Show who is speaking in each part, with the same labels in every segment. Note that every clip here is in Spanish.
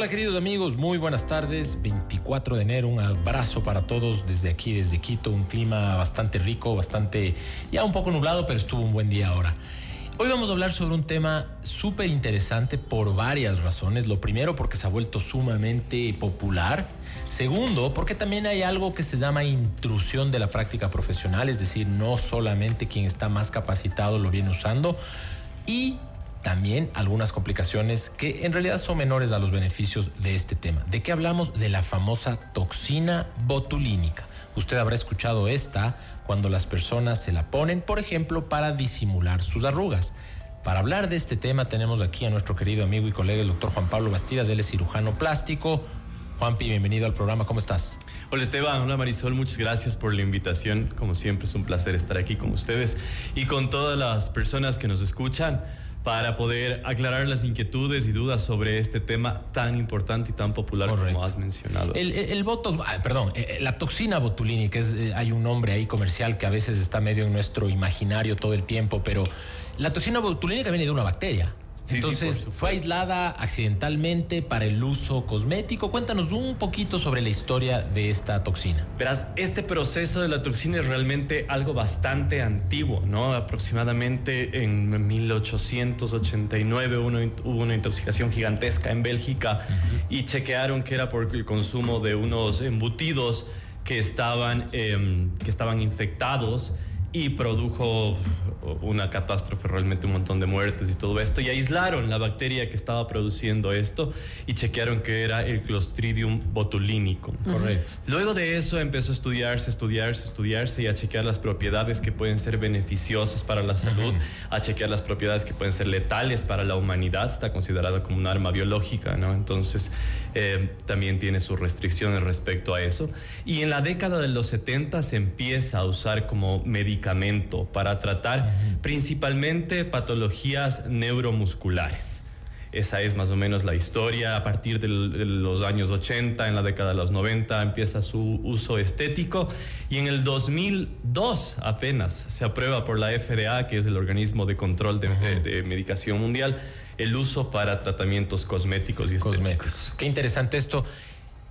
Speaker 1: Hola queridos amigos, muy buenas tardes. 24 de enero, un abrazo para todos desde aquí, desde Quito. Un clima bastante rico, bastante ya un poco nublado, pero estuvo un buen día ahora. Hoy vamos a hablar sobre un tema súper interesante por varias razones. Lo primero, porque se ha vuelto sumamente popular. Segundo, porque también hay algo que se llama intrusión de la práctica profesional, es decir, no solamente quien está más capacitado lo viene usando. Y también algunas complicaciones que en realidad son menores a los beneficios de este tema. ¿De qué hablamos? De la famosa toxina botulínica. Usted habrá escuchado esta cuando las personas se la ponen, por ejemplo, para disimular sus arrugas. Para hablar de este tema tenemos aquí a nuestro querido amigo y colega el doctor Juan Pablo Bastidas, él es cirujano plástico. Juanpi, bienvenido al programa, ¿cómo estás?
Speaker 2: Hola Esteban, hola Marisol, muchas gracias por la invitación. Como siempre es un placer estar aquí con ustedes y con todas las personas que nos escuchan para poder aclarar las inquietudes y dudas sobre este tema tan importante y tan popular como has mencionado.
Speaker 1: El, el, botox, ah, perdón, eh, eh, la toxina botulínica, es, eh, hay un nombre ahí comercial que a veces está medio en nuestro imaginario todo el tiempo, pero la toxina botulínica viene de una bacteria. Entonces, fue aislada accidentalmente para el uso cosmético. Cuéntanos un poquito sobre la historia de esta toxina.
Speaker 2: Verás, este proceso de la toxina es realmente algo bastante antiguo, ¿no? Aproximadamente en 1889 hubo una intoxicación gigantesca en Bélgica y chequearon que era por el consumo de unos embutidos que estaban, em, que estaban infectados y produjo una catástrofe, realmente un montón de muertes y todo esto, y aislaron la bacteria que estaba produciendo esto y chequearon que era el Clostridium botulínico.
Speaker 1: Correcto.
Speaker 2: Luego de eso empezó a estudiarse, estudiarse, estudiarse y a chequear las propiedades que pueden ser beneficiosas para la salud, a chequear las propiedades que pueden ser letales para la humanidad, está considerada como un arma biológica, ¿no? Entonces eh, también tiene sus restricciones respecto a eso. Y en la década de los 70 se empieza a usar como medicamento para tratar principalmente patologías neuromusculares. Esa es más o menos la historia. A partir de los años 80, en la década de los 90, empieza su uso estético y en el 2002 apenas se aprueba por la FDA, que es el organismo de control de, medicación mundial, el uso para tratamientos cosméticos y estéticos.
Speaker 1: Qué interesante esto.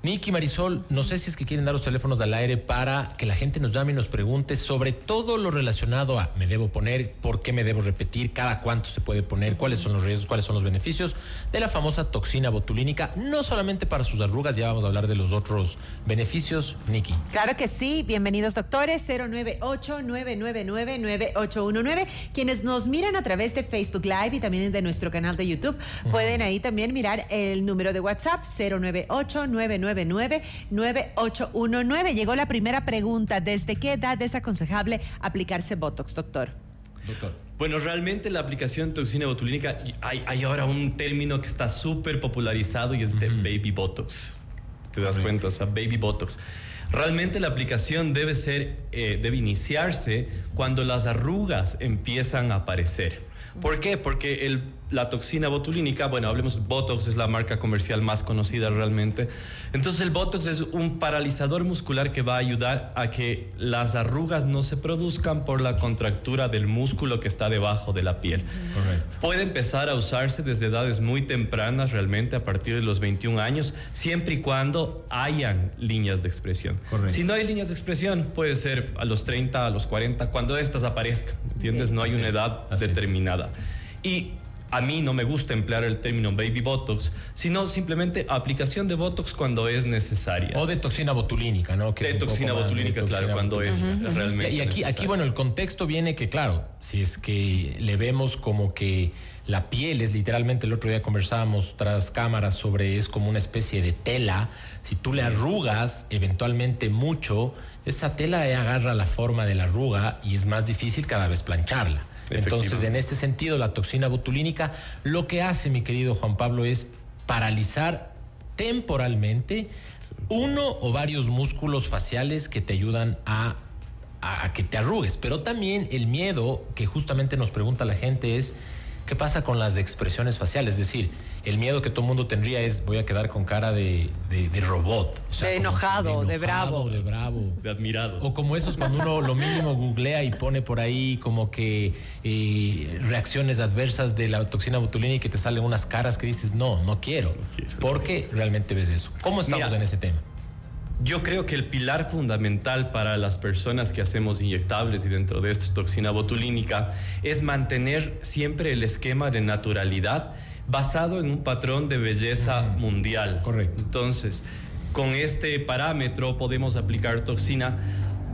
Speaker 1: Nicky Marisol, no sé si es que quieren dar los teléfonos al aire para que la gente nos llame y nos pregunte sobre todo lo relacionado a me debo poner, por qué me debo repetir, cada cuánto se puede poner, cuáles son los riesgos, cuáles son los beneficios de la famosa toxina botulínica, no solamente para sus arrugas, ya vamos a hablar de los otros beneficios. Nicky.
Speaker 3: Claro que sí, bienvenidos doctores, 098-999-9819. Quienes nos miran a través de Facebook Live y también de nuestro canal de YouTube, pueden ahí también mirar el número de WhatsApp 098 99 9819 Llegó la primera pregunta. ¿Desde qué edad es aconsejable aplicarse Botox, doctor?
Speaker 2: Doctor. Bueno, realmente la aplicación de toxina botulínica, hay, hay ahora un término que está súper popularizado y es de baby Botox. ¿Te das cuenta? O sea, baby Botox. Realmente la aplicación debe ser, eh, debe iniciarse cuando las arrugas empiezan a aparecer. ¿Por qué? Porque el la toxina botulínica, bueno, hablemos, Botox es la marca comercial más conocida realmente. Entonces el Botox es un paralizador muscular que va a ayudar a que las arrugas no se produzcan por la contractura del músculo que está debajo de la piel. Correcto. Puede empezar a usarse desde edades muy tempranas, realmente a partir de los 21 años, siempre y cuando hayan líneas de expresión. Correcto. Si no hay líneas de expresión, puede ser a los 30, a los 40, cuando estas aparezcan, ¿entiendes? No hay una edad determinada. Y a mí no me gusta emplear el término baby botox, sino simplemente aplicación de botox cuando es necesaria.
Speaker 1: O de toxina botulínica, ¿no?
Speaker 2: de toxina botulínica, claro, cuando es realmente.
Speaker 1: Y aquí, aquí, bueno, el contexto viene que, claro, si es que le vemos como que la piel es literalmente, el otro día conversábamos tras cámaras sobre, es como una especie de tela. Si tú le arrugas eventualmente mucho, esa tela agarra la forma de la arruga y es más difícil cada vez plancharla. Entonces, en este sentido, la toxina botulínica lo que hace, mi querido Juan Pablo, es paralizar temporalmente uno o varios músculos faciales que te ayudan a, a, que te arrugues. Pero también el miedo que justamente nos pregunta la gente es ¿Qué pasa con las expresiones faciales? Es decir, el miedo que todo mundo tendría es voy a quedar con cara de, de, robot.
Speaker 3: de, enojado, de, bravo.
Speaker 1: De bravo.
Speaker 2: De admirado.
Speaker 1: O como esos cuando uno lo mínimo googlea y pone por ahí como que eh, reacciones adversas de la toxina botulínica y que te salen unas caras que dices, no, no quiero. Porque realmente ves eso. ¿Cómo estamos en ese tema?
Speaker 2: Yo creo que el pilar fundamental para las personas que hacemos inyectables y dentro de esto toxina botulínica es mantener siempre el esquema de naturalidad basado en un patrón de belleza mundial.
Speaker 1: Correcto.
Speaker 2: Entonces, con este parámetro podemos aplicar toxina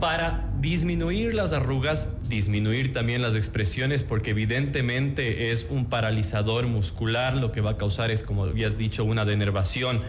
Speaker 2: para disminuir las arrugas, disminuir también las expresiones, porque evidentemente es un paralizador muscular, lo que va a causar es, como habías dicho, una denervación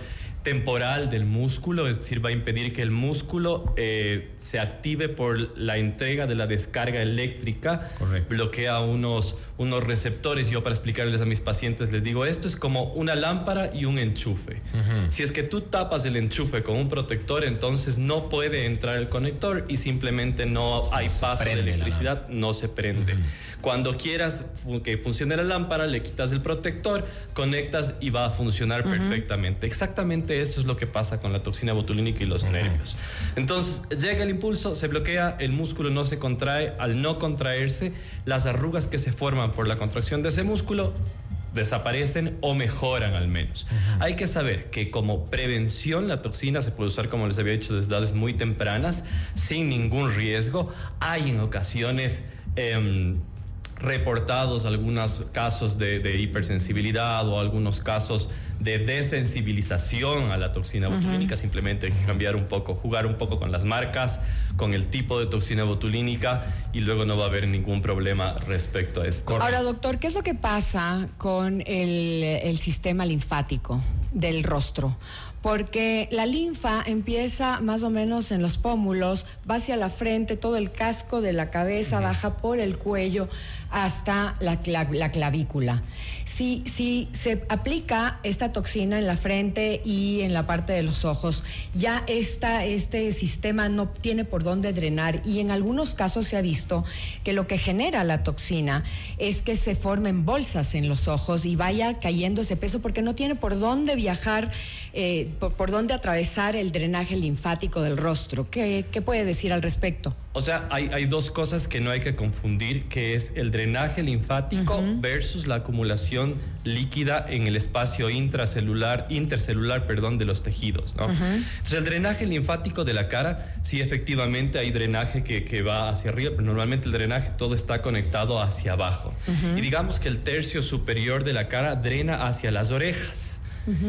Speaker 2: temporal del músculo, es decir, va a impedir que el músculo eh, se active por la entrega de la descarga eléctrica, bloquea unos, unos receptores. Yo para explicarles a mis pacientes les digo, esto es como una lámpara y un enchufe. Si es que tú tapas el enchufe con un protector, entonces no puede entrar el conector y simplemente no hay paso de electricidad, no se prende. Cuando quieras que funcione la lámpara, le quitas el protector, conectas y va a funcionar perfectamente. Exactamente eso es lo que pasa con la toxina botulínica y los nervios. Entonces, llega el impulso, se bloquea, el músculo no se contrae. Al no contraerse, las arrugas que se forman por la contracción de ese músculo desaparecen o mejoran al menos. Hay que saber que como prevención la toxina se puede usar, como les había dicho, desde edades muy tempranas, sin ningún riesgo. Hay en ocasiones... Em, reportados algunos casos de, hipersensibilidad o algunos casos de desensibilización a la toxina botulínica. Simplemente hay que cambiar un poco, jugar un poco con las marcas, con el tipo de toxina botulínica y luego no va a haber ningún problema respecto a esto.
Speaker 4: Ahora, doctor, ¿qué es lo que pasa con el, el sistema linfático del rostro? Porque la linfa empieza más o menos en los pómulos, va hacia la frente, todo el casco de la cabeza baja por el cuello hasta la, clavícula. Si, si, se aplica esta toxina en la frente y en la parte de los ojos, ya esta, este sistema no tiene por dónde drenar y en algunos casos se ha visto que lo que genera la toxina es que se formen bolsas en los ojos y vaya cayendo ese peso porque no tiene por dónde viajar, eh, por, dónde atravesar el drenaje linfático del rostro. ¿Qué, qué puede decir al respecto?
Speaker 2: O sea, hay, hay, dos cosas que no hay que confundir, que es el drenaje linfático versus la acumulación líquida en el espacio intracelular, intercelular, perdón, de los tejidos, ¿no? Entonces, el drenaje linfático de la cara, sí, efectivamente hay drenaje que, que va hacia arriba, pero normalmente el drenaje todo está conectado hacia abajo. Y digamos que el tercio superior de la cara drena hacia las orejas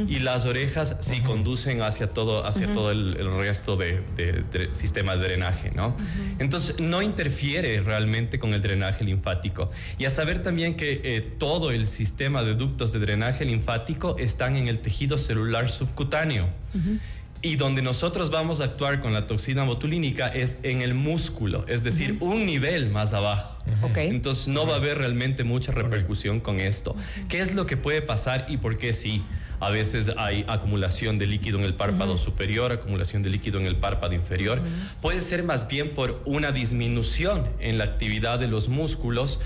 Speaker 2: y las orejas sí conducen hacia todo, hacia todo el, resto de, sistema de drenaje, ¿no? Entonces no interfiere realmente con el drenaje linfático. Y a saber también que eh, todo el sistema de ductos de drenaje linfático están en el tejido celular subcutáneo. Y donde nosotros vamos a actuar con la toxina botulínica es en el músculo, es decir, un nivel más abajo. Entonces no va a haber realmente mucha repercusión con esto. ¿Qué es lo que puede pasar y por qué sí? A veces hay acumulación de líquido en el párpado superior, acumulación de líquido en el párpado inferior. Puede ser más bien por una disminución en la actividad de los músculos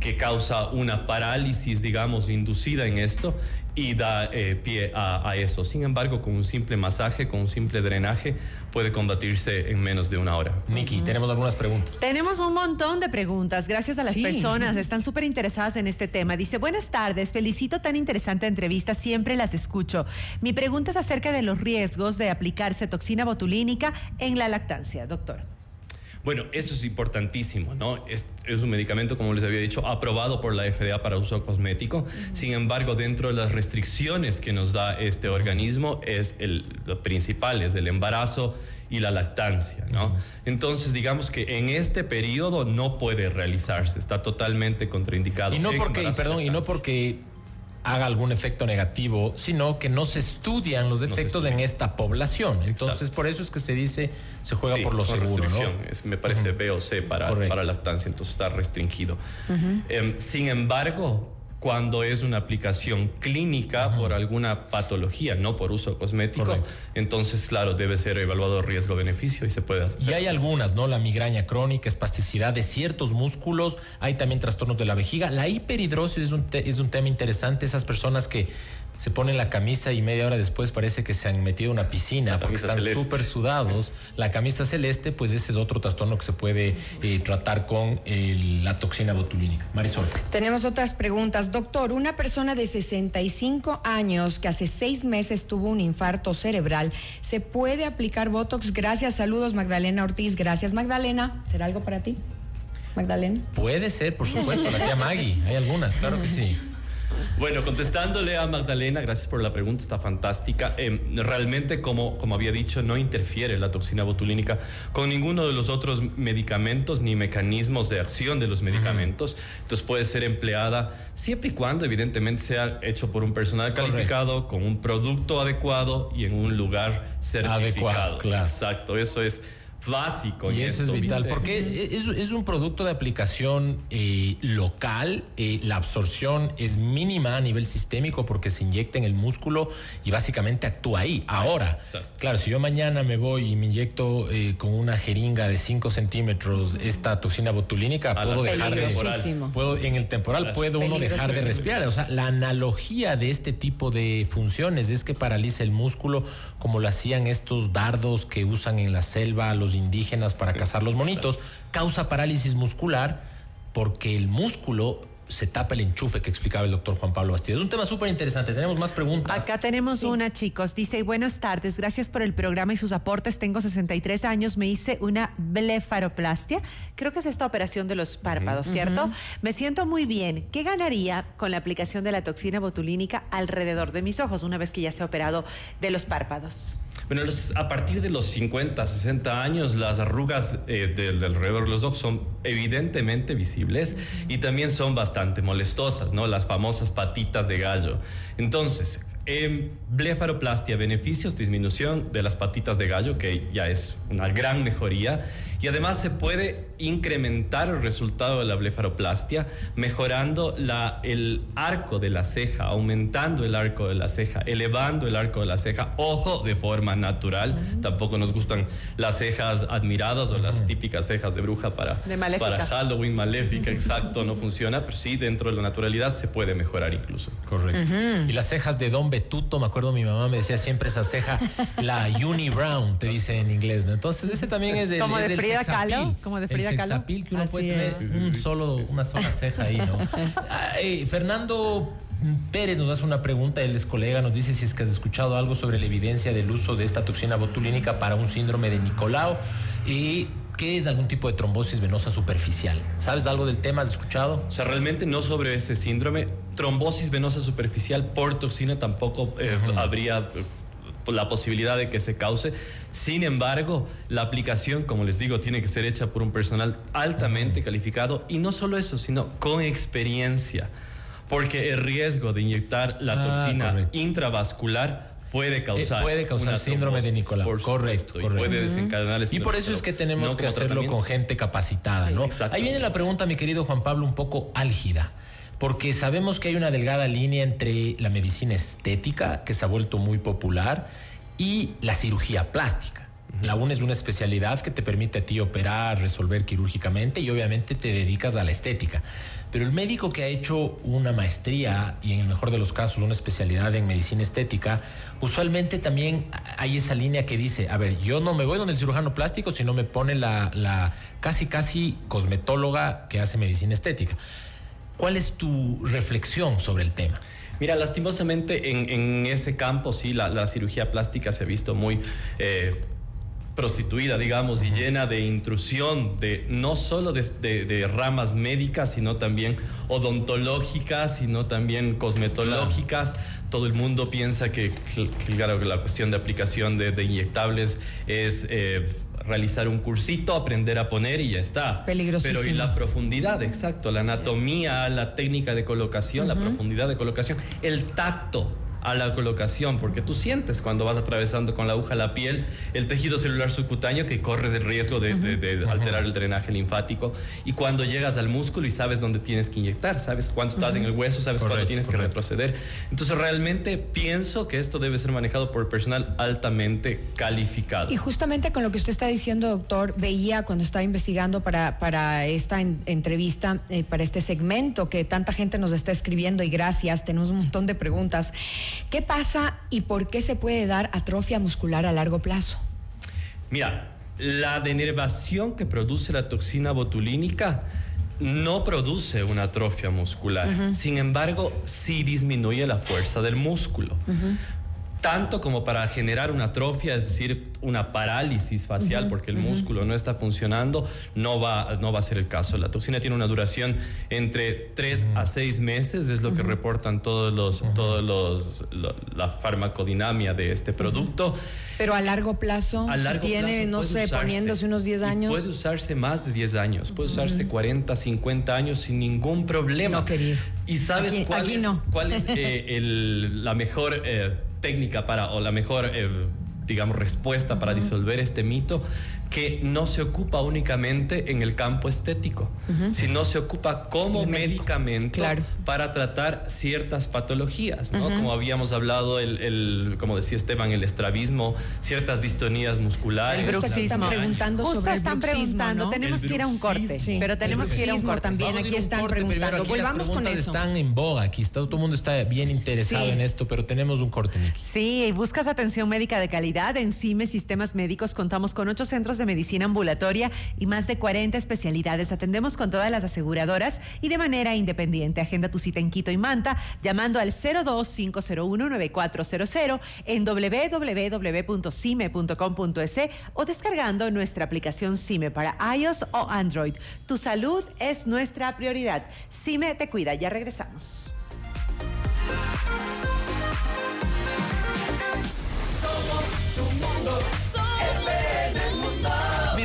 Speaker 2: que causa una parálisis, digamos, inducida en esto y da eh, pie a, eso. Sin embargo, con un simple masaje, con un simple drenaje, puede combatirse en menos de una hora.
Speaker 1: Nikki, tenemos algunas preguntas.
Speaker 3: Tenemos un montón de preguntas. Gracias a las personas. Están súper interesadas en este tema. Dice, buenas tardes. Felicito tan interesante entrevista. Siempre las escucho. Mi pregunta es acerca de los riesgos de aplicarse toxina botulínica en la lactancia, doctor.
Speaker 2: Bueno, eso es importantísimo, ¿no? Es, un medicamento, como les había dicho, aprobado por la FDA para uso cosmético. Sin embargo, dentro de las restricciones que nos da este organismo, es el, lo principal, es el embarazo y la lactancia, ¿no? Entonces, digamos que en este periodo no puede realizarse, está totalmente contraindicado.
Speaker 1: Y no porque, perdón, y no porque haga algún efecto negativo, sino que no se estudian los efectos en esta población. Entonces, por eso es que se dice, se juega por lo seguro.
Speaker 2: me parece B o C para, para lactancia, entonces está restringido. Em, sin embargo, cuando es una aplicación clínica por alguna patología, no por uso cosmético. Entonces, claro, debe ser evaluado riesgo-beneficio y se puede hacer.
Speaker 1: Y hay algunas, ¿no? La migraña crónica, espasticidad de ciertos músculos, hay también trastornos de la vejiga. La hiperhidrosis es un, es un tema interesante, esas personas que se ponen la camisa y media hora después parece que se han metido en una piscina porque están súper sudados. La camisa celeste, pues ese es otro trastorno que se puede eh, tratar con la toxina botulínica. Marisol.
Speaker 4: Tenemos otras preguntas. Doctor, una persona de 65 años que hace seis meses tuvo un infarto cerebral, ¿se puede aplicar Botox? Gracias, saludos Magdalena Ortiz. Gracias Magdalena. ¿Será algo para ti? Magdalena.
Speaker 1: Puede ser, por supuesto, la tía Maggie. Hay algunas, claro que sí.
Speaker 2: Bueno, contestándole a Magdalena, gracias por la pregunta, está fantástica. Em, realmente, como, como había dicho, no interfiere la toxina botulínica con ninguno de los otros medicamentos ni mecanismos de acción de los medicamentos. Entonces puede ser empleada siempre y cuando, evidentemente, sea hecho por un personal calificado, con un producto adecuado y en un lugar certificado. Adecuado, claro. Exacto, eso es básico.
Speaker 1: Y eso es vital, porque es, un producto de aplicación eh, local, eh, la absorción es mínima a nivel sistémico porque se inyecta en el músculo y básicamente actúa ahí. Ahora, claro, si yo mañana me voy y me inyecto eh, con una jeringa de 5 centímetros esta toxina botulínica, puedo dejar de... Puedo, en el temporal puedo uno dejar de respirar. O sea, la analogía de este tipo de funciones es que paraliza el músculo como lo hacían estos dardos que usan en la selva los indígenas para cazar los monitos, causa parálisis muscular porque el músculo se tapa el enchufe que explicaba el doctor Juan Pablo Bastidas. Es un tema súper interesante. Tenemos más preguntas.
Speaker 3: Acá tenemos una, chicos. Dice, buenas tardes, gracias por el programa y sus aportes. Tengo 63 años, me hice una blefaroplastia. Creo que es esta operación de los párpados, ¿cierto? Me siento muy bien. ¿Qué ganaría con la aplicación de la toxina botulínica alrededor de mis ojos una vez que ya se ha operado de los párpados?
Speaker 2: Bueno, a partir de los 50, 60 años, las arrugas eh, del, alrededor de los ojos son evidentemente visibles y también son bastante molestosas, ¿no? Las famosas patitas de gallo. Entonces, en blefaroplastia, beneficios, disminución de las patitas de gallo, que ya es una gran mejoría. Y además se puede incrementar el resultado de la blefaroplastia mejorando la, el arco de la ceja, aumentando el arco de la ceja, elevando el arco de la ceja, ojo, de forma natural. Tampoco nos gustan las cejas admiradas o las típicas cejas de bruja para, para Halloween, maléfica, exacto, no funciona, pero sí, dentro de la naturalidad se puede mejorar incluso.
Speaker 1: Correcto. Y las cejas de Don Betuto, me acuerdo mi mamá me decía siempre esa ceja, la Uni Brown, te dice en inglés, ¿no? Entonces ese también es de
Speaker 3: Frida Kahlo, como de Frida
Speaker 1: Que uno puede tener un solo, una sola ceja ahí, ¿no? Fernando Pérez nos hace una pregunta, él es colega, nos dice si es que has escuchado algo sobre la evidencia del uso de esta toxina botulínica para un síndrome de Nicolau y ¿Qué es algún tipo de trombosis venosa superficial? ¿Sabes algo del tema? ¿Has escuchado?
Speaker 2: O sea, realmente no sobre ese síndrome. Trombosis venosa superficial por toxina tampoco eh, habría la posibilidad de que se cause. Sin embargo, la aplicación, como les digo, tiene que ser hecha por un personal altamente calificado y no solo eso, sino con experiencia. Porque el riesgo de inyectar la ah, toxina intravascular puede causar,
Speaker 1: eh, puede causar síndrome de Nicolau. Correcto,
Speaker 2: Y puede desencadenar
Speaker 1: Y por eso es que tenemos que hacerlo con gente capacitada, ¿no? Ahí viene la pregunta, mi querido Juan Pablo, un poco álgida porque sabemos que hay una delgada línea entre la medicina estética, que se ha vuelto muy popular, y la cirugía plástica. La una es una especialidad que te permite a ti operar, resolver quirúrgicamente y obviamente te dedicas a la estética. Pero el médico que ha hecho una maestría y en el mejor de los casos una especialidad en medicina estética, usualmente también hay esa línea que dice, a ver, yo no me voy donde el cirujano plástico, sino me pone la, la casi casi cosmetóloga que hace medicina estética. ¿Cuál es tu reflexión sobre el tema?
Speaker 2: Mira, lastimosamente en, ese campo sí, la, cirugía plástica se ha visto muy... Eh, prostituida, digamos, y llena de intrusión, de no solo de, ramas médicas, sino también odontológicas, sino también cosmetológicas. Todo el mundo piensa que, claro, que la cuestión de aplicación de, inyectables es eh, realizar un cursito, aprender a poner y ya está.
Speaker 4: Peligrosísimo.
Speaker 2: Pero y la profundidad, exacto, la anatomía, la técnica de colocación, la profundidad de colocación, el tacto a la colocación, porque tú sientes cuando vas atravesando con la aguja la piel el tejido celular subcutáneo que corre el riesgo de, alterar el drenaje linfático y cuando llegas al músculo y sabes dónde tienes que inyectar, sabes cuándo estás en el hueso, sabes cuándo tienes que retroceder. Entonces realmente pienso que esto debe ser manejado por personal altamente calificado.
Speaker 4: Y justamente con lo que usted está diciendo, doctor, veía cuando estaba investigando para, para esta entrevista, eh, para este segmento que tanta gente nos está escribiendo y gracias, tenemos un montón de preguntas. ¿Qué pasa y por qué se puede dar atrofia muscular a largo plazo?
Speaker 2: Mira, la denervación que produce la toxina botulínica no produce una atrofia muscular. Sin embargo, sí disminuye la fuerza del músculo tanto como para generar una atrofia, es decir, una parálisis facial porque el músculo no está funcionando, no va, no va a ser el caso. La toxina tiene una duración entre 3 a 6 meses, es lo que reportan todos los, todos los, la farmacodinamia de este producto.
Speaker 4: Pero a largo plazo, tiene, no sé, poniéndose unos 10 años.
Speaker 2: Puede usarse más de 10 años, puede usarse 40, 50 años sin ningún problema.
Speaker 4: No, querido.
Speaker 2: ¿Y sabes cuál, es, cuál es eh, la mejor... Eh, técnica para, o la mejor, eh, digamos, respuesta para disolver este mito que no se ocupa únicamente en el campo estético, sino se ocupa como medicamento para tratar ciertas patologías, ¿no? Como habíamos hablado, el, como decía Esteban, el estrabismo, ciertas distonías musculares.
Speaker 3: El bruxismo. Están preguntando Justo sobre están preguntando, tenemos que ir a un corte, pero tenemos que ir a un corte.
Speaker 4: También aquí están preguntando. Volvamos con eso.
Speaker 1: Están en boga, aquí está, todo el mundo está bien interesado en esto, pero tenemos un corte, Nicky.
Speaker 3: Sí, buscas atención médica de calidad en CIME Sistemas Médicos. Contamos con ocho centros de medicina ambulatoria y más de 40 especialidades. Atendemos con todas las aseguradoras y de manera independiente. Agenda tu cita en Quito y Manta llamando al 025019400 en www.cime.com.es o descargando nuestra aplicación CIME para iOS o Android. Tu salud es nuestra prioridad. CIME te cuida. Ya regresamos.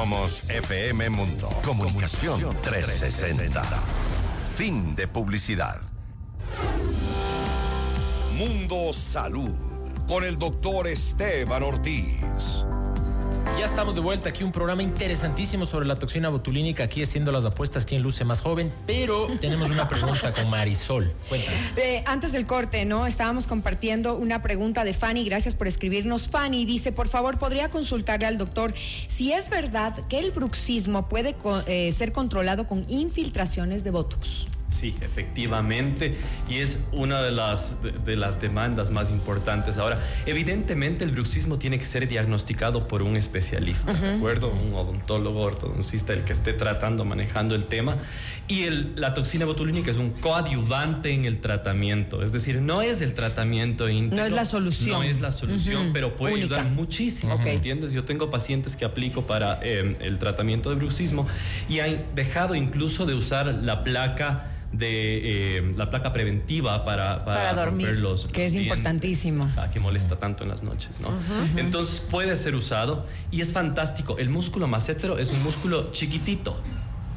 Speaker 5: FM Mundo. Comunicación 360. Fin de publicidad. Mundo Salud. Con el doctor Esteban Ortiz.
Speaker 1: Ya estamos de vuelta aquí, un programa interesantísimo sobre la toxina botulínica, aquí haciendo las apuestas, quién luce más joven, pero tenemos una pregunta con Marisol. Cuéntanos.
Speaker 4: Eh, antes del corte, ¿no? Estábamos compartiendo una pregunta de Fanny, gracias por escribirnos. Fanny dice, por favor, ¿podría consultarle al doctor si es verdad que el bruxismo puede eh, ser controlado con infiltraciones de Botox?
Speaker 2: Sí, efectivamente, y es una de las, de, las demandas más importantes. Ahora, evidentemente el bruxismo tiene que ser diagnosticado por un especialista, ¿de acuerdo? Un odontólogo, ortodoncista, el que esté tratando, manejando el tema. Y el, la toxina botulínica es un coadyuvante en el tratamiento, es decir, no es el tratamiento
Speaker 4: No es la solución.
Speaker 2: No es la solución, pero puede ayudar muchísimo, ¿entiendes? Yo tengo pacientes que aplico para eh, el tratamiento de bruxismo y han dejado incluso de usar la placa de eh, la placa preventiva para,
Speaker 3: para, dormir,
Speaker 2: los,
Speaker 4: que es importantísimo.
Speaker 2: que molesta tanto en las noches no entonces puede ser usado y es fantástico. El músculo macétero es un músculo chiquitito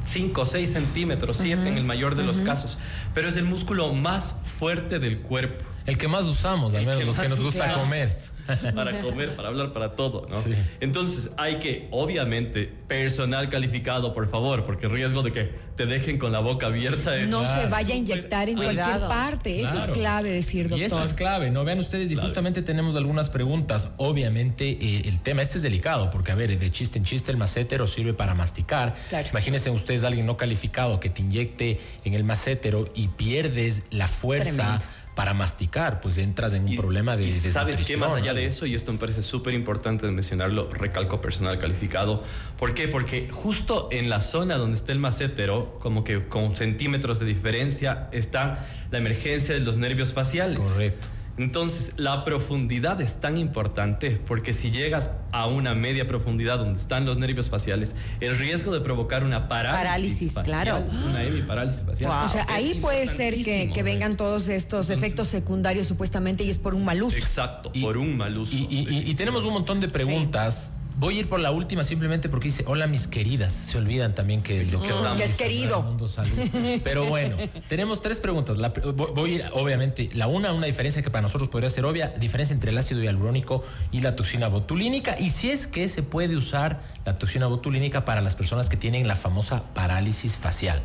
Speaker 2: 5 o 6 centímetros 7 en el mayor de los casos pero es el músculo más fuerte del cuerpo.
Speaker 1: El que más usamos al menos los que nos gusta comer
Speaker 2: para comer, para hablar, para todo, ¿no? Entonces hay que, obviamente, personal calificado, por favor, porque el riesgo de que te dejen con la boca abierta es...
Speaker 4: No se vaya a inyectar en cualquier parte, eso es clave decir, doctor.
Speaker 1: Y eso es clave, ¿no? Vean ustedes, y justamente tenemos algunas preguntas. Obviamente eh, el tema este es delicado, porque a ver, de chiste en chiste el macétero sirve para masticar. Imagínense ustedes alguien no calificado que te inyecte en el macétero y pierdes la fuerza para masticar, pues entras en un problema de...
Speaker 2: Y ¿Sabes qué? Más allá de eso, y esto me parece súper importante mencionarlo, recalco personal calificado. ¿Por qué? Porque justo en la zona donde está el macétero, como que con centímetros de diferencia, está la emergencia de los nervios faciales.
Speaker 1: Correcto.
Speaker 2: Entonces, la profundidad es tan importante porque si llegas a una media profundidad donde están los nervios faciales, el riesgo de provocar una parálisis, facial,
Speaker 3: claro.
Speaker 2: una hemiparálisis facial.
Speaker 4: O sea, ahí puede ser que, vengan todos estos efectos secundarios supuestamente y es por un mal uso.
Speaker 2: Exacto, por un mal uso.
Speaker 1: Y, tenemos un montón de preguntas. Voy a ir por la última simplemente porque dice, hola mis queridas. Se olvidan también que
Speaker 4: lo que, estamos que es querido.
Speaker 1: Pero bueno, tenemos tres preguntas. voy a ir, obviamente, la una, una diferencia que para nosotros podría ser obvia, diferencia entre el ácido hialurónico y la toxina botulínica. Y si es que se puede usar la toxina botulínica para las personas que tienen la famosa parálisis facial.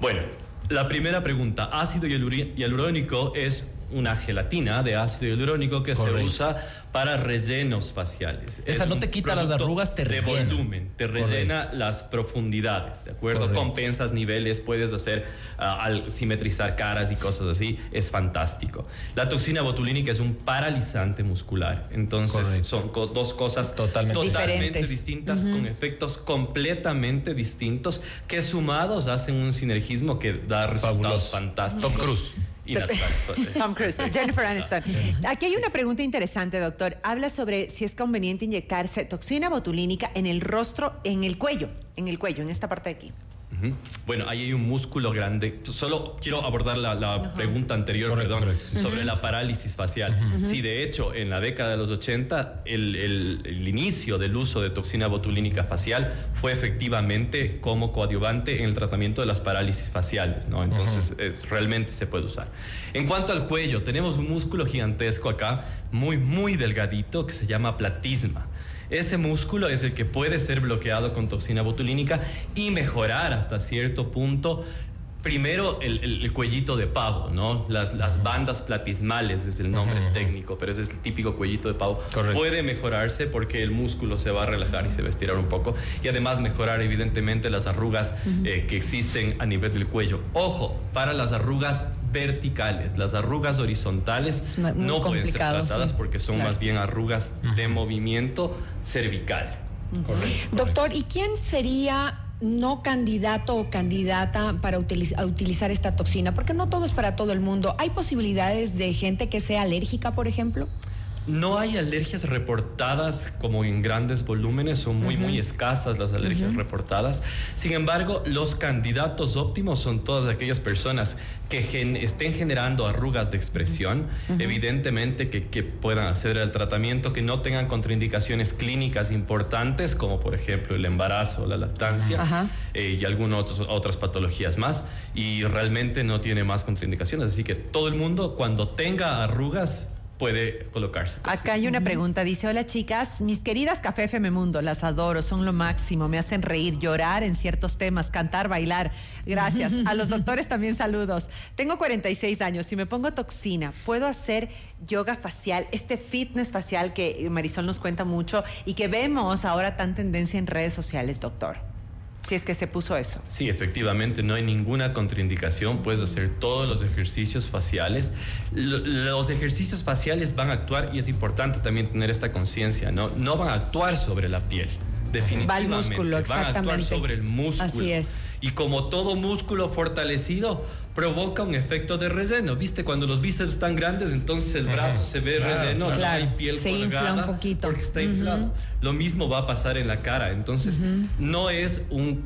Speaker 2: Bueno, la primera pregunta, ácido hialurónico es una gelatina de ácido hialurónico que se usa para rellenos faciales.
Speaker 1: Esa no te quita las arrugas, te
Speaker 2: rellena. De volumen, te rellena las profundidades, ¿de acuerdo? Compensas niveles, puedes hacer, ah, al simetrizar caras y cosas así, es fantástico. La toxina botulínica es un paralizante muscular, entonces son dos cosas totalmente, distintas, con efectos completamente distintos, que sumados hacen un sinergismo que da resultados fantásticos.
Speaker 1: Tom Cruise.
Speaker 3: Tom Cruise, Jennifer Aniston. Aquí hay una pregunta interesante, doctor. Habla sobre si es conveniente inyectarse toxina botulínica en el rostro, en el cuello, en el cuello, en esta parte de aquí.
Speaker 2: Bueno, ahí hay un músculo grande. Solo quiero abordar la, pregunta anterior, perdón, sobre la parálisis facial. Sí, de hecho, en la década de los 80, el, inicio del uso de toxina botulínica facial fue efectivamente como coadyuvante en el tratamiento de las parálisis faciales, ¿no? Entonces, es, realmente se puede usar. En cuanto al cuello, tenemos un músculo gigantesco acá, muy, muy delgadito, que se llama platisma. Ese músculo es el que puede ser bloqueado con toxina botulínica y mejorar hasta cierto punto Primero, el, cuellito de pavo, ¿no? Las, las bandas platismales es el nombre técnico, pero ese es el típico cuellito de pavo. Puede mejorarse porque el músculo se va a relajar y se va a estirar un poco. Y además mejorar, evidentemente, las arrugas eh, que existen a nivel del cuello. Ojo, para las arrugas verticales, las arrugas horizontales no pueden ser tratadas porque son más bien arrugas de movimiento cervical.
Speaker 4: Doctor, ¿y quién sería no candidato o candidata para utilizar esta toxina? Porque no todo es para todo el mundo. ¿Hay posibilidades de gente que sea alérgica, por ejemplo?
Speaker 2: No hay alergias reportadas como en grandes volúmenes, son muy, muy escasas las alergias reportadas. Sin embargo, los candidatos óptimos son todas aquellas personas que estén generando arrugas de expresión, evidentemente que, puedan acceder al tratamiento, que no tengan contraindicaciones clínicas importantes, como por ejemplo el embarazo, la lactancia eh, y algunas otras patologías más, y realmente no tiene más contraindicaciones. Así que todo el mundo, cuando tenga arrugas, puede colocarse.
Speaker 3: Acá hay una pregunta, dice, hola chicas, mis queridas Café FM Mundo, las adoro, son lo máximo, me hacen reír, llorar en ciertos temas, cantar, bailar. Gracias. A los doctores también saludos. Tengo 46 años, si me pongo toxina, ¿puedo hacer yoga facial, este fitness facial que Marisol nos cuenta mucho y que vemos ahora tan tendencia en redes sociales, doctor? Si es que se puso eso.
Speaker 2: Sí, efectivamente, no hay ninguna contraindicación, puedes hacer todos los ejercicios faciales. Los ejercicios faciales van a actuar, y es importante también tener esta conciencia, ¿no? No van a actuar sobre la piel. Definitivamente. Va al músculo, exactamente. Van a actuar sobre el músculo.
Speaker 4: Así es.
Speaker 2: Y como todo músculo fortalecido, provoca un efecto de relleno. ¿Viste? Cuando los bíceps están grandes, entonces el brazo se ve relleno, no hay piel se infla un poquito. porque está inflado. Lo mismo va a pasar en la cara. Entonces, no es un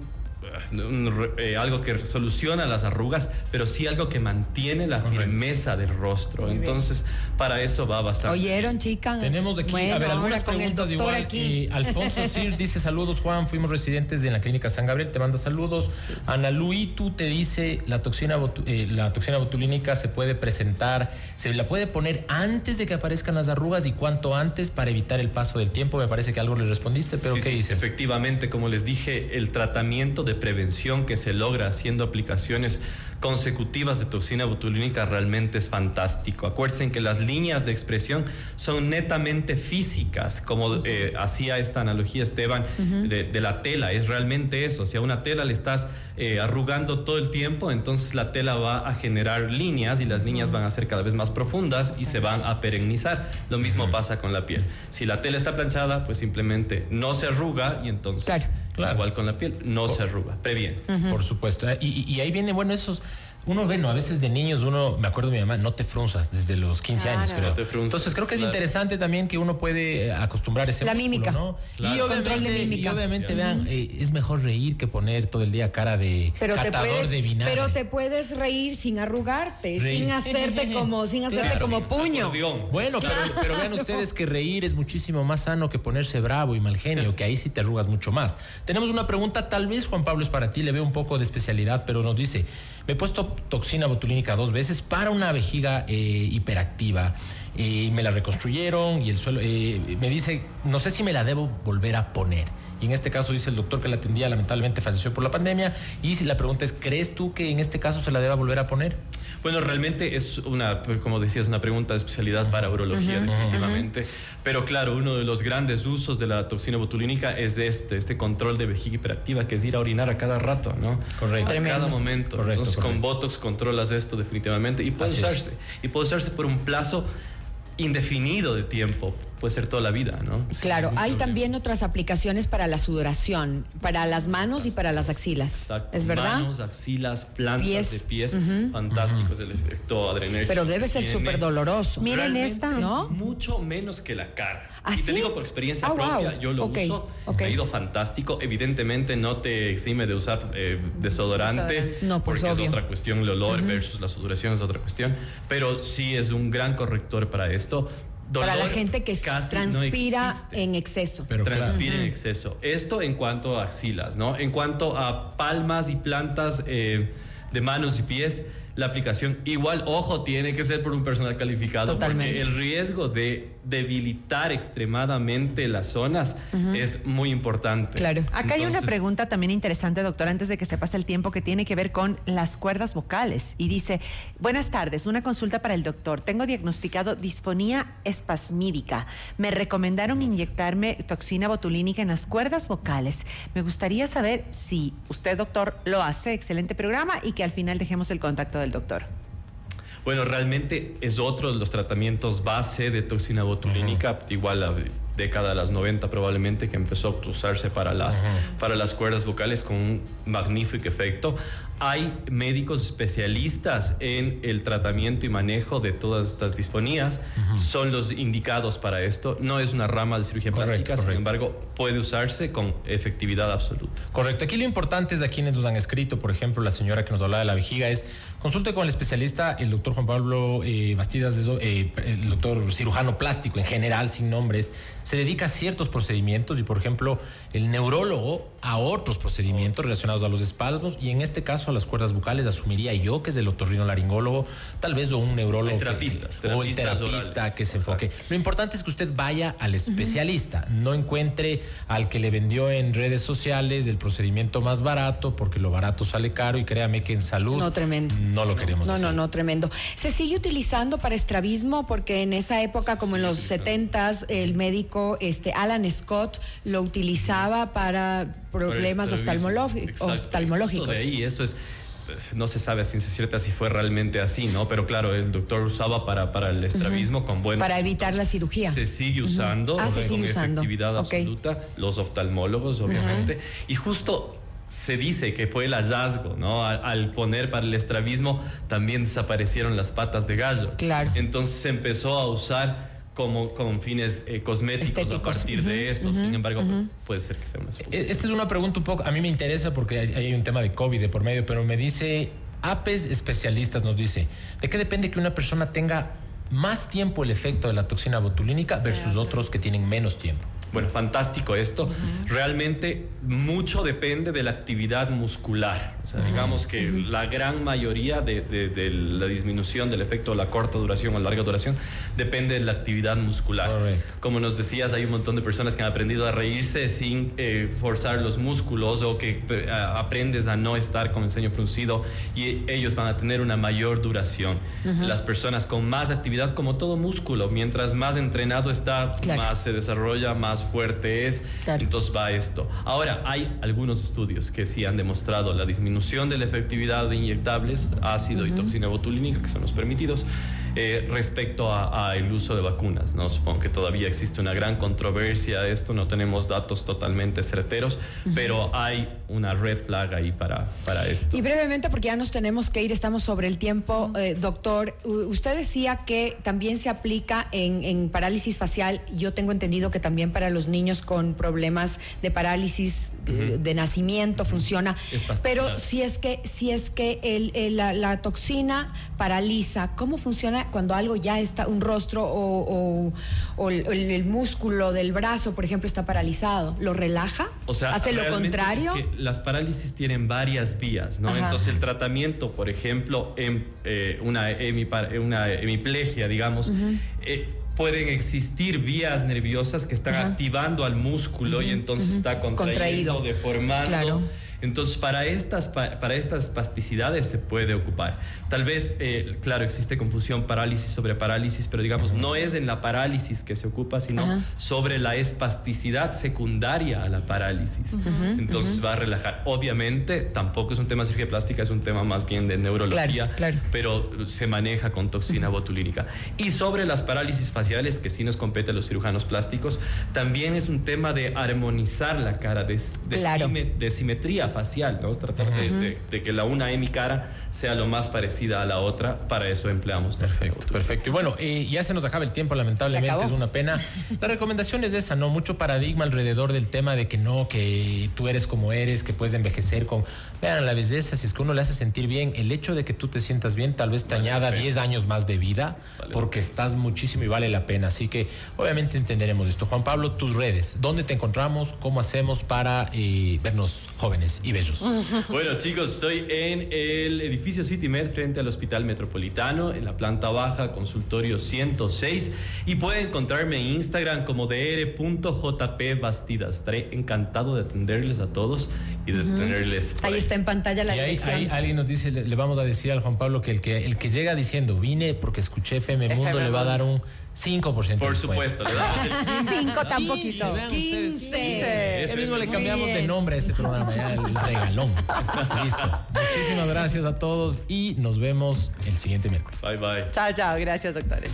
Speaker 2: eh, algo que soluciona las arrugas, pero sí algo que mantiene la firmeza del rostro. Entonces, para eso va bastante.
Speaker 4: ¿Oyeron, chicas?
Speaker 1: Tenemos aquí, a ver, algunas con preguntas el igual. Aquí. Alfonso Sir dice saludos, Juan, fuimos residentes de la clínica San Gabriel, te manda saludos. Ana Luis, tú te dice, la toxina, eh, la toxina botulínica se puede presentar, se la puede poner antes de que aparezcan las arrugas y cuánto antes para evitar el paso del tiempo. Me parece que algo le respondiste, pero ¿qué dices?
Speaker 2: Efectivamente, como les dije, el tratamiento de prevención que se logra haciendo aplicaciones consecutivas de toxina botulínica realmente es fantástico. Acuérdense que las líneas de expresión son netamente físicas, como eh, hacía esta analogía Esteban de, la tela, es realmente eso. Si a una tela le estás eh, arrugando todo el tiempo, entonces la tela va a generar líneas y las líneas van a ser cada vez más profundas y se van a perennizar. Lo mismo pasa con la piel. Si la tela está planchada, pues simplemente no se arruga y entonces... Claro. Igual con la piel, no se arruga, previene.
Speaker 1: Por supuesto. Y, y, ahí viene, bueno, esos uno ve, ¿no? A veces de niños uno, me acuerdo de mi mamá, no te frunzas desde los 15 años, creo. Entonces creo que es interesante también que uno puede eh, acostumbrar ese
Speaker 4: La mímica.
Speaker 1: ¿no? Y obviamente, y obviamente vean, eh, es mejor reír que poner todo el día cara de
Speaker 4: pero catador de vinagre. Pero te puedes reír sin arrugarte, sin hacerte como, sin hacerte como puño.
Speaker 1: Bueno, pero, pero, vean ustedes que reír es muchísimo más sano que ponerse bravo y mal genio, que ahí sí te arrugas mucho más. Tenemos una pregunta, tal vez Juan Pablo es para ti, le veo un poco de especialidad, pero nos dice, me he puesto toxina botulínica dos veces para una vejiga eh, hiperactiva. y me la reconstruyeron y el suelo eh, me dice, no sé si me la debo volver a poner. Y en este caso dice el doctor que la atendía lamentablemente falleció por la pandemia. Y si la pregunta es, ¿crees tú que en este caso se la deba volver a poner?
Speaker 2: Bueno, realmente es una, como decías, una pregunta de especialidad para urología, definitivamente. Pero claro, uno de los grandes usos de la toxina botulínica es este, este control de vejiga hiperactiva, que es ir a orinar a cada rato, ¿no?
Speaker 1: Correcto.
Speaker 2: A cada momento. Entonces, con Botox controlas esto definitivamente y puede usarse. Y puede usarse por un plazo indefinido de tiempo, puede ser toda la vida, ¿no?
Speaker 4: Claro, hay también otras aplicaciones para la sudoración, para las manos y para las axilas. Exacto. ¿Es verdad?
Speaker 2: Manos, axilas, plantas de pies, fantásticos el efecto adrenérgico.
Speaker 4: Pero debe ser súper doloroso.
Speaker 3: Miren esta, ¿no?
Speaker 2: Mucho menos que la cara. ¿Ah, y te digo por experiencia ah, propia, yo lo uso, ha ido fantástico. Evidentemente no te exime de usar eh, desodorante,
Speaker 4: no, pues
Speaker 2: porque es otra cuestión, el olor versus la sudoración es otra cuestión, pero sí es un gran corrector para esto.
Speaker 4: Para la gente que transpira en exceso.
Speaker 2: Pero transpira en exceso. Esto en cuanto a axilas, ¿no? En cuanto a palmas y plantas eh, de manos y pies, la aplicación. Igual, ojo, tiene que ser por un personal calificado. Totalmente. Porque el riesgo de debilitar extremadamente las zonas es muy importante.
Speaker 3: Claro. Acá hay una pregunta también interesante, doctor, antes de que se pase el tiempo, que tiene que ver con las cuerdas vocales. Y dice, buenas tardes, una consulta para el doctor. Tengo diagnosticado disfonía espasmídica. Me recomendaron inyectarme toxina botulínica en las cuerdas vocales. Me gustaría saber si usted, doctor, lo hace. Excelente programa y que al final dejemos el contacto del doctor.
Speaker 2: Bueno, realmente es otro de los tratamientos base de toxina botulínica, igual la década de las 90 probablemente, que empezó a usarse para las, para las cuerdas vocales con un magnífico efecto hay médicos especialistas en el tratamiento y manejo de todas estas disfonías. Son los indicados para esto. No es una rama de cirugía plástica, sin embargo, puede usarse con efectividad absoluta.
Speaker 1: Correcto. Aquí lo importante es de quienes nos han escrito, por ejemplo, la señora que nos hablaba de la vejiga, es consulte con el especialista, el doctor Juan Pablo eh, Bastidas, eh, el doctor cirujano plástico en general, sin nombres. Se dedica a ciertos procedimientos y, por ejemplo, el neurólogo a otros procedimientos relacionados a los espasmos y en este caso a las cuerdas bucales asumiría yo que es el otorrino laringólogo, tal vez o un neurólogo o el terapista que se enfoque. Lo importante es que usted vaya al especialista, no encuentre al que le vendió en redes sociales el procedimiento más barato porque lo barato sale caro y créame que en salud
Speaker 4: no, tremendo.
Speaker 1: no lo queremos
Speaker 4: no, No, no, tremendo. Se sigue utilizando para estrabismo porque en esa época como en los setentas el médico este Alan Scott lo utilizaba para problemas oftalmológicos.
Speaker 2: De ahí, eso es no se sabe a ciencia cierta si fue realmente así, ¿no? Pero claro, el doctor usaba para, para el estrabismo con buenos.
Speaker 4: Para evitar la cirugía.
Speaker 2: Se sigue usando
Speaker 4: ah,
Speaker 2: con
Speaker 4: usando.
Speaker 2: efectividad absoluta, los oftalmólogos, obviamente. Y justo se dice que fue el hallazgo, ¿no? Al, poner para el estrabismo también desaparecieron las patas de gallo.
Speaker 4: Claro.
Speaker 2: Entonces se empezó a usar como con fines eh, cosméticos a partir de eso. Sin embargo, puede ser que sea una
Speaker 1: solución. E-, esta es una pregunta un poco, a mí me interesa porque hay, un tema de COVID de por medio, pero me dice, APES especialistas nos dice, ¿de qué depende que una persona tenga más tiempo el efecto de la toxina botulínica versus otros que tienen menos tiempo?
Speaker 2: Bueno, fantástico esto. Realmente mucho depende de la actividad muscular. O sea, digamos que la gran mayoría de, la disminución del efecto a la corta duración o larga duración depende de la actividad muscular. Como nos decías, hay un montón de personas que han aprendido a reírse sin eh, forzar los músculos o que eh, aprendes a no estar con el ceño fruncido y ellos van a tener una mayor duración. Las personas con más actividad, como todo músculo, mientras más entrenado está, más se desarrolla, más fuerte es. Entonces va esto. Ahora, hay algunos estudios que sí han demostrado la disminución de la efectividad de inyectables, ácido y toxina botulínica, que son los permitidos. Eh, respecto al uso de vacunas. ¿no? Supongo que todavía existe una gran controversia de esto, no tenemos datos totalmente certeros, pero hay una red flag ahí para, para esto.
Speaker 4: Y brevemente, porque ya nos tenemos que ir, estamos sobre el tiempo, eh, doctor, usted decía que también se aplica en, parálisis facial, yo tengo entendido que también para los niños con problemas de parálisis eh, de nacimiento funciona, pero si es que, si es que el, la toxina paraliza, ¿cómo funciona? Cuando algo ya está, un rostro o, el, músculo del brazo, por ejemplo, está paralizado? ¿Lo relaja?
Speaker 2: O sea,
Speaker 4: ¿hace lo contrario?
Speaker 2: las parálisis tienen varias vías, ¿no? Entonces el tratamiento, por ejemplo, en eh, una, una hemiplegia, digamos, eh, pueden existir vías nerviosas que están activando al músculo y entonces está contraído, deformando. Claro. Entonces, para estas, para estas pasticidades se puede ocupar. Tal vez, eh, claro, existe confusión parálisis sobre parálisis, pero digamos, no es en la parálisis que se ocupa, sino sobre la espasticidad secundaria a la parálisis. Entonces va a relajar. Obviamente, tampoco es un tema de cirugía plástica, es un tema más bien de neurología, pero se maneja con toxina botulínica. Y sobre las parálisis faciales, que sí nos compete a los cirujanos plásticos, también es un tema de armonizar la cara, de, de simetría facial, ¿no? Tratar de, que la una de mi cara sea lo más parecida a la otra. Para eso empleamos.
Speaker 1: Perfecto, perfecto. Y bueno, ya se nos acaba el tiempo, lamentablemente, es una pena. La recomendación es esa, ¿no? Mucho paradigma alrededor del tema de que no, que tú eres como eres, que puedes envejecer con. Vean, la belleza, si es que uno le hace sentir bien, el hecho de que tú te sientas bien, tal vez te añada 10 años más de vida, porque estás muchísimo y vale la pena. Así que, obviamente, entenderemos esto. Juan Pablo, tus redes, ¿dónde te encontramos? ¿Cómo hacemos para eh, vernos jóvenes y bellos?
Speaker 2: Bueno, chicos, estoy en el edificio City Med frente al Hospital Metropolitano, en la planta baja, consultorio 106. Y pueden encontrarme en Instagram como dr.jpbastidas. Estaré encantado de atenderles a todos y de tenerles.
Speaker 4: Ahí, está en pantalla la
Speaker 1: y ahí, alguien nos dice, le, vamos a decir al Juan Pablo que el que el que llega diciendo vine porque escuché FM Mundo le va a dar un 5%.
Speaker 2: Por supuesto, le damos
Speaker 3: el 5 tan poquito.
Speaker 4: 15.
Speaker 1: Ya mismo le cambiamos de nombre a este programa, ya el regalón. Listo. Muchísimas gracias a todos y nos vemos el siguiente miércoles.
Speaker 2: Bye bye.
Speaker 3: Chao, chao. Gracias, doctores.